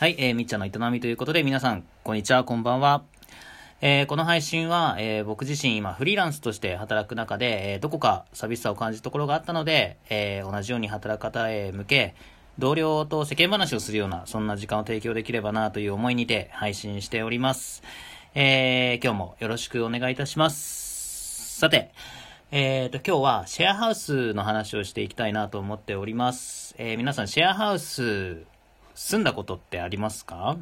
はい、えー、みっちゃんの営みということで、皆さん、こんにちは、こんばんは。えー、この配信は、えー、僕自身今フリーランスとして働く中で、えー、どこか寂しさを感じるところがあったので、え、同じように働く方へ向け、同僚と世間話をするような、そんな時間を提供できればなという思いにて配信しております。え、今日もよろしくお願いいたします。さて、えーと、今日はシェアハウスの話をしていきたいなと思っております。え、皆さんシェアハウス住んだことってありますか？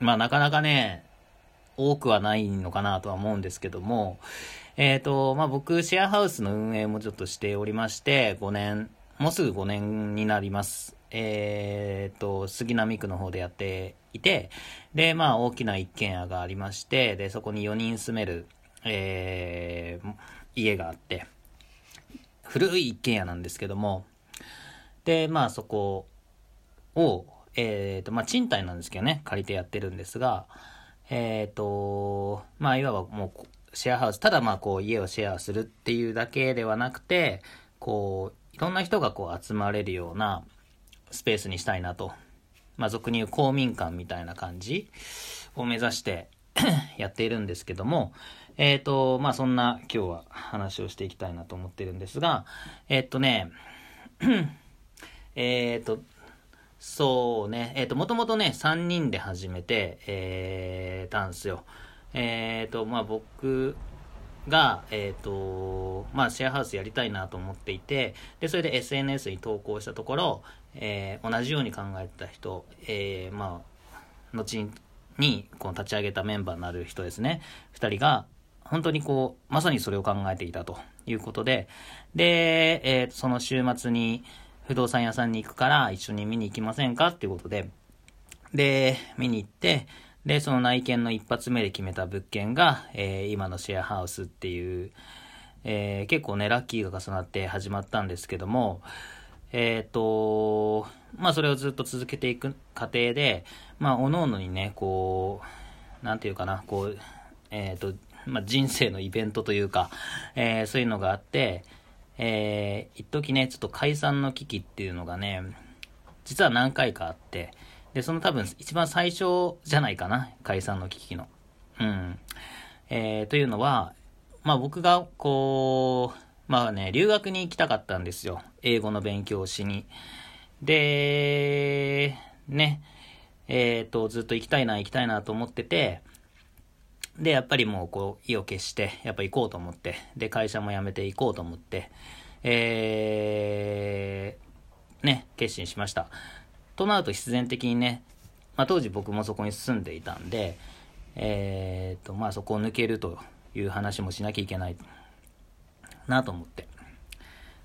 まあなかなかね、多くはないのかなとは思うんですけども、えっ、ー、と、まあ僕、シェアハウスの運営もちょっとしておりまして、5年、もうすぐ5年になります。えっ、ー、と、杉並区の方でやっていて、で、まあ大きな一軒家がありまして、で、そこに4人住める、えー、家があって、古い一軒家なんですけども、で、まあそこを、えっ、ー、と、まあ、賃貸なんですけどね、借りてやってるんですが、えっ、ー、と、まあ、いわばもう、シェアハウス、ただまあ、こう、家をシェアするっていうだけではなくて、こう、いろんな人がこう、集まれるようなスペースにしたいなと。まあ、俗に言う公民館みたいな感じを目指して やっているんですけども、えっ、ー、と、まあ、そんな今日は話をしていきたいなと思ってるんですが、えっ、ー、とね、えっと、そうね、えっ、ー、と、もともとね、3人で始めて、えー、たんすよ。えっ、ー、と、まあ、僕が、えっ、ー、と、まあ、シェアハウスやりたいなと思っていて、で、それで SNS に投稿したところ、えー、同じように考えてた人、えー、まあ、後に、この立ち上げたメンバーになる人ですね、2人が、本当にこう、まさにそれを考えていたということで、で、えー、その週末に、不動産屋さんに行くから一緒に見に行きませんか？っていうことで、で、見に行って、で、その内見の一発目で決めた物件が、えー、今のシェアハウスっていう、えー、結構ね、ラッキーが重なって始まったんですけども、えっ、ー、と、まあそれをずっと続けていく過程で、まあ各々にね、こう、なんていうかな、こう、えっ、と、まあ人生のイベントというか、えそういうのがあって、えー、一時ね、ちょっと解散の危機っていうのがね、実は何回かあって、で、その多分一番最初じゃないかな、解散の危機の。うん。えー、というのは、まあ僕がこう、まあね、留学に行きたかったんですよ。英語の勉強をしに。で、ね、えっ、ー、と、ずっと行きたいな、行きたいなと思ってて、で、やっぱりもうこう、意を決して、やっぱ行こうと思って、で、会社も辞めて行こうと思って、えー、ね、決心しました。となると必然的にね、まあ当時僕もそこに住んでいたんで、えーと、まあそこを抜けるという話もしなきゃいけないなと思って。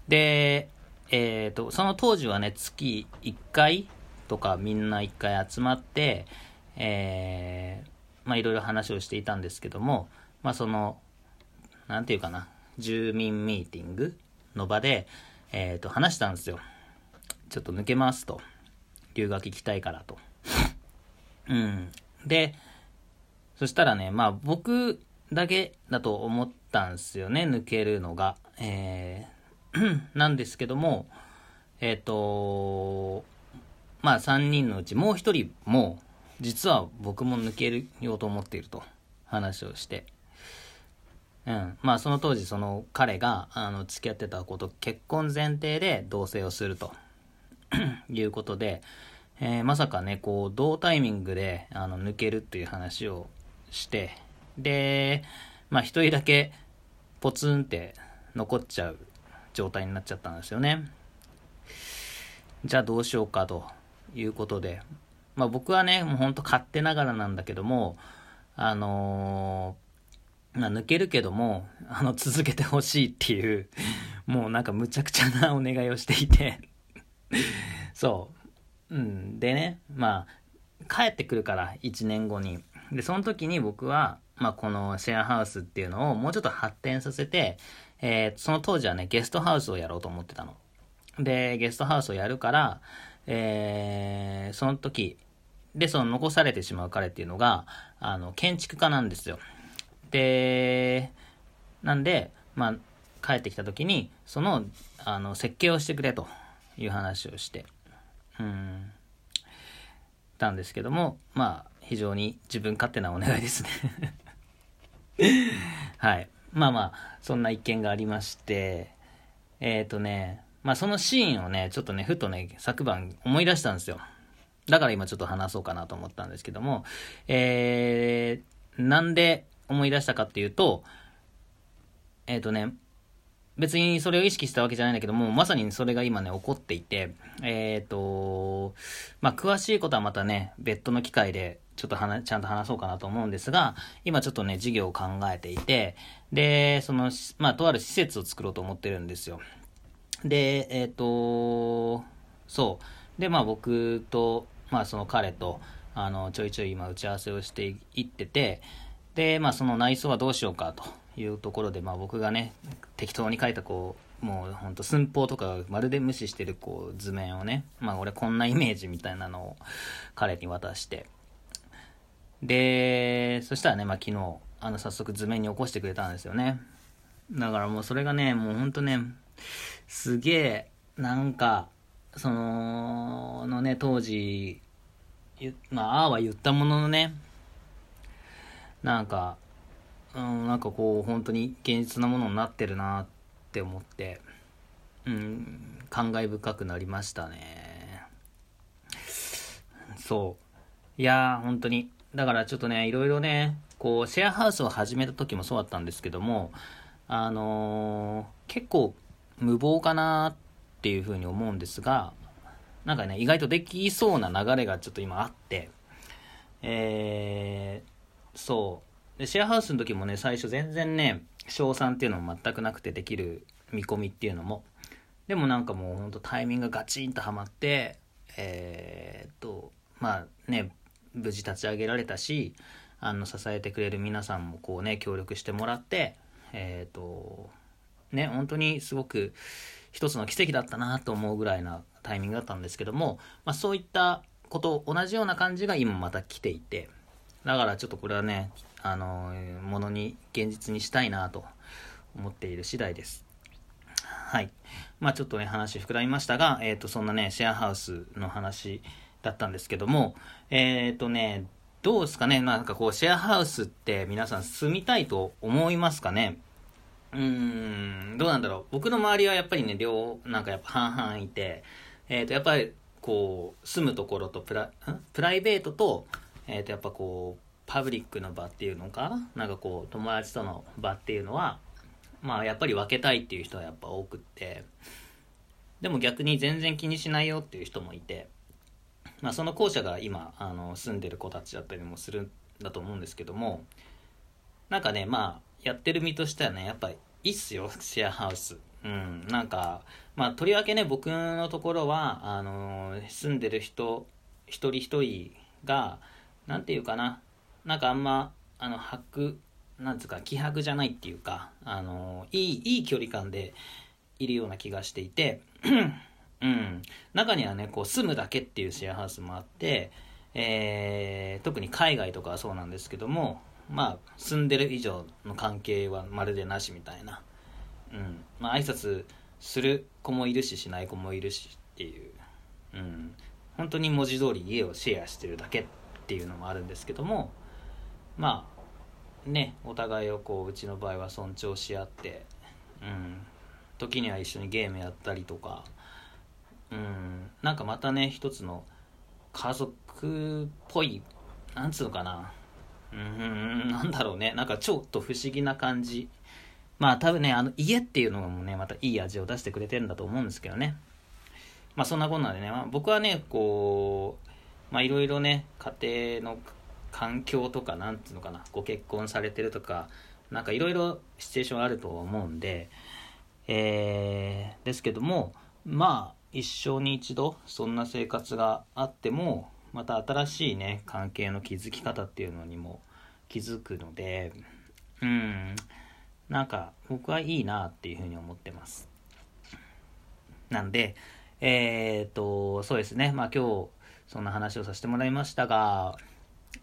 で、えーと、その当時はね、月1回とかみんな1回集まって、えー、まあいろいろ話をしていたんですけども、まあその、なんていうかな、住民ミーティングの場で、えっ、ー、と、話したんですよ。ちょっと抜けますと。留学行きたいからと。うん。で、そしたらね、まあ僕だけだと思ったんですよね、抜けるのが。えー、なんですけども、えっ、ー、と、まあ3人のうちもう1人も、実は僕も抜けるようと思っていると話をして、うん。まあその当時その彼があの付き合ってたこと結婚前提で同棲をすると いうことで、えー、まさかね、こう同タイミングであの抜けるっていう話をして、で、まあ一人だけポツンって残っちゃう状態になっちゃったんですよね。じゃあどうしようかということで、まあ僕はね、もうほんと勝手ながらなんだけども、あのー、まあ抜けるけども、あの続けてほしいっていう、もうなんかむちゃくちゃなお願いをしていて そう。うん。でね、まあ、帰ってくるから1年後に。で、その時に僕は、まあこのシェアハウスっていうのをもうちょっと発展させて、えー、その当時はね、ゲストハウスをやろうと思ってたの。で、ゲストハウスをやるから、えー、その時、で、その残されてしまう彼っていうのが、あの、建築家なんですよ。で、なんで、まあ、帰ってきた時に、その、あの、設計をしてくれという話をして。うん。たんですけども、まあ、非常に自分勝手なお願いですね はい。まあまあ、そんな一件がありまして、えっ、ー、とね、まあそのシーンをね、ちょっとね、ふとね、昨晩思い出したんですよ。だから今ちょっと話そうかなと思ったんですけども、えー、なんで思い出したかっていうと、えっ、ー、とね、別にそれを意識したわけじゃないんだけども、まさにそれが今ね、起こっていて、えっ、ー、と、まあ、詳しいことはまたね、別途の機会で、ちょっと話、ちゃんと話そうかなと思うんですが、今ちょっとね、授業を考えていて、で、その、まあ、とある施設を作ろうと思ってるんですよ。で、えっ、ー、と、そう。で、まあ、僕と、まあ、その彼と、あの、ちょいちょい今打ち合わせをしていってて、で、まあ、その内装はどうしようかと。いうところで、まあ、僕がね適当に書いたこうもうほんと寸法とかまるで無視してるこう図面をねまあ俺こんなイメージみたいなのを彼に渡してでそしたらね、まあ、昨日あの早速図面に起こしてくれたんですよねだからもうそれがねもうほんとねすげえなんかそののね当時まあああは言ったもののねなんかうん、なんかこう本当に現実なものになってるなって思って、うん、感慨深くなりましたね。そう。いやー、本当に。だからちょっとね、いろいろね、こう、シェアハウスを始めた時もそうだったんですけども、あのー、結構無謀かなっていうふうに思うんですが、なんかね、意外とできそうな流れがちょっと今あって、えー、そう。で、シェアハウスの時もね、最初全然ね、賞賛っていうのも全くなくてできる見込みっていうのも。でもなんかもうほんとタイミングがガチンとはまって、えー、っと、まあね、無事立ち上げられたし、あの、支えてくれる皆さんもこうね、協力してもらって、えー、っと、ね、本当にすごく一つの奇跡だったなと思うぐらいなタイミングだったんですけども、まあそういったこと同じような感じが今また来ていて、だからちょっとこれはね、あの、ものに、現実にしたいなと思っている次第です。はい。まあちょっとね、話膨らみましたが、えっ、ー、と、そんなね、シェアハウスの話だったんですけども、えっ、ー、とね、どうですかね？なんかこう、シェアハウスって皆さん住みたいと思いますかね？うん、どうなんだろう。僕の周りはやっぱりね、両、なんかやっぱ半々いて、えっ、ー、と、やっぱり、こう、住むところとプラ、プライベートと、えっ、と、やっぱこう、パブリックの場っていうのか？なんかこう友達との場っていうのはまあやっぱり分けたいっていう人はやっぱ多くって。でも逆に全然気にしないよっていう人もいてまあその後者が今あの住んでる子たちだったりもするんだと思うんですけどもなんかねまあやってる身としてはねやっぱいいっすよ シェアハウスうんなんかまあとりわけね僕のところはあの住んでる人一人一人が何て言うかななんかあんま、あの、く、なんつうか、気迫じゃないっていうか、あの、いい、いい距離感でいるような気がしていて、うん。中にはね、こう、住むだけっていうシェアハウスもあって、えー、特に海外とかはそうなんですけども、まあ、住んでる以上の関係はまるでなしみたいな。うん。まあ、挨拶する子もいるし、しない子もいるしっていう。うん。本当に文字通り家をシェアしてるだけっていうのもあるんですけども、まあねお互いをこううちの場合は尊重し合ってうん時には一緒にゲームやったりとかうんなんかまたね一つの家族っぽいなんつうのかなうんなんだろうね。なんかちょっと不思議な感じ。まあ多分ねあの家っていうのもねまたいい味を出してくれてるんだと思うんですけどね。まあそんなこんなでね、まあ、僕はねこうまあいろいろね家庭の環境とかなんていうのかな。ご結婚されてるとかなんかいろいろシチュエーションあると思うんで。えー、ですけどもまあ一生に一度そんな生活があってもまた新しいね関係の築き方っていうのにも気づくのでうんなんか僕はいいなっていうふうに思ってますなんでえー、っとそうですねまあ今日そんな話をさせてもらいましたが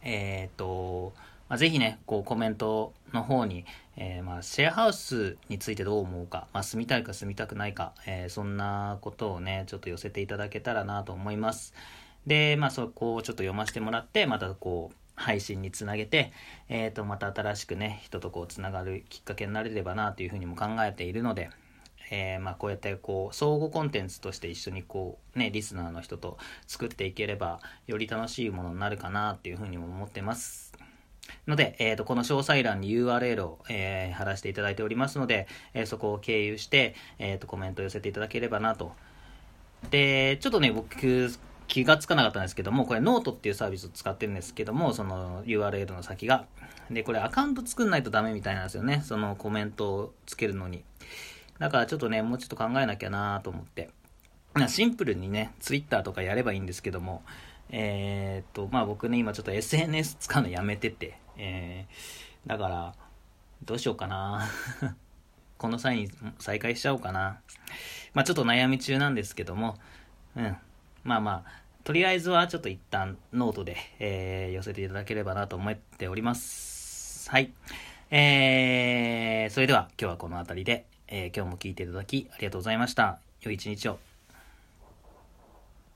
えっ、と、まあ、ぜひね、こうコメントの方に、えー、まあ、シェアハウスについてどう思うか、まあ、住みたいか住みたくないか、えー、そんなことをね、ちょっと寄せていただけたらなと思います。で、まあそこをちょっと読ませてもらって、またこう、配信につなげて、えっ、ー、と、また新しくね、人とこう、つながるきっかけになれればなというふうにも考えているので、えー、まあ、こうやってこう相互コンテンツとして一緒にこうねリスナーの人と作っていければより楽しいものになるかなっていうふうにも思ってます。ので、えーと、この詳細欄に URL を、えー、貼らせていただいておりますので、えー、そこを経由して、えーと、コメントを寄せていただければなと。でちょっとね僕気がつかなかったんですけども、これノートっていうサービスを使ってるんですけども、その URL の先が。で、これアカウント作んないとダメみたいなんですよね。そのコメントをつけるのに。だからちょっとね、もうちょっと考えなきゃなと思って。シンプルにね、Twitter とかやればいいんですけども、えー、っと、まあ僕ね、今ちょっと SNS 使うのやめてて、えー、だから、どうしようかな この際に再開しちゃおうかな。まあちょっと悩み中なんですけども、うん。まあまあ、とりあえずはちょっと一旦ノートで、えー、寄せていただければなと思っております。はい。えー、それでは今日はこの辺りで、えー、今日も聞いていただきありがとうございました。良い一日を。